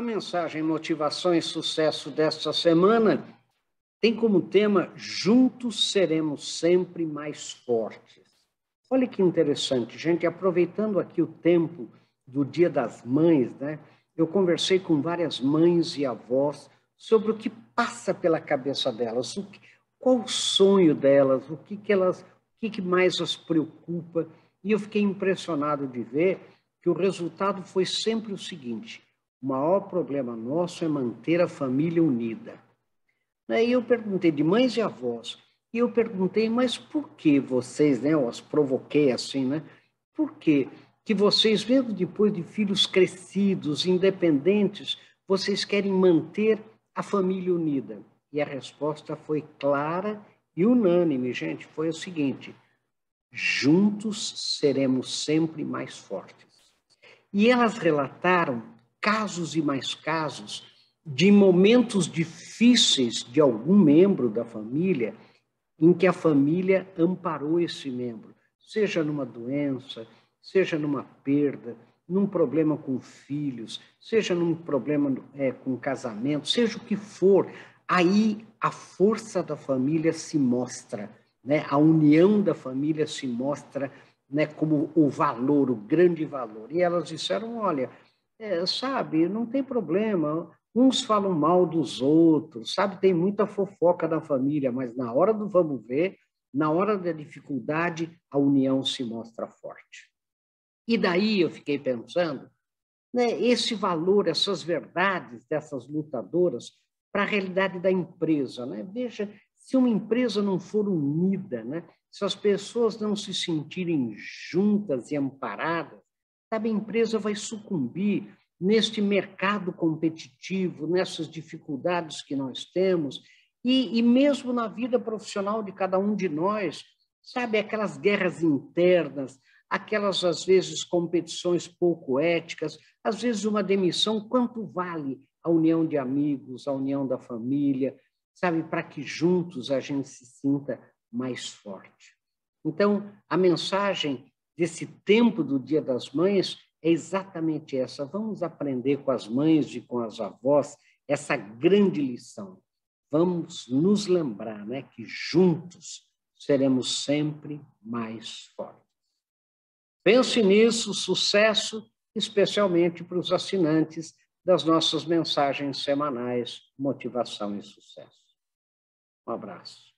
A mensagem Motivação e Sucesso desta semana tem como tema Juntos seremos sempre mais fortes. Olha que interessante, gente, aproveitando aqui o tempo do Dia das Mães, né? Eu conversei com várias mães e avós sobre o que passa pela cabeça delas, o que, qual o sonho delas, o que, que elas, o que, que mais as preocupa. E eu fiquei impressionado de ver que o resultado foi sempre o seguinte: o maior problema nosso é manter a família unida. Aí eu perguntei de mães e avós, e eu perguntei, mas por que vocês, né? Eu as provoquei assim, né? Por que que vocês, mesmo depois de filhos crescidos, independentes, vocês querem manter a família unida? E a resposta foi clara e unânime, gente. Foi o seguinte: juntos seremos sempre mais fortes. E elas relataram casos e mais casos de momentos difíceis de algum membro da família em que a família amparou esse membro, seja numa doença, seja numa perda, num problema com filhos, seja num problema é, com casamento, seja o que for, aí a força da família se mostra, né? a união da família se mostra né, como o valor, o grande valor. E elas disseram: olha, é, sabe, não tem problema, uns falam mal dos outros, sabe, tem muita fofoca da família, mas na hora do vamos ver, na hora da dificuldade, a união se mostra forte. E daí eu fiquei pensando, né, esse valor, essas verdades dessas lutadoras para a realidade da empresa. Né? Veja, se uma empresa não for unida, né, se as pessoas não se sentirem juntas e amparadas, sabe, a empresa vai sucumbir neste mercado competitivo, nessas dificuldades que nós temos, e, e mesmo na vida profissional de cada um de nós, sabe, aquelas guerras internas, aquelas, às vezes, competições pouco éticas, às vezes uma demissão, quanto vale a união de amigos, a união da família, sabe, para que juntos a gente se sinta mais forte. Então, a mensagem desse tempo do Dia das Mães é exatamente essa. Vamos aprender com as mães e com as avós essa grande lição. Vamos nos lembrar né, que juntos seremos sempre mais fortes. Pense nisso, sucesso, especialmente para os assinantes das nossas mensagens semanais Motivação e Sucesso. Um abraço.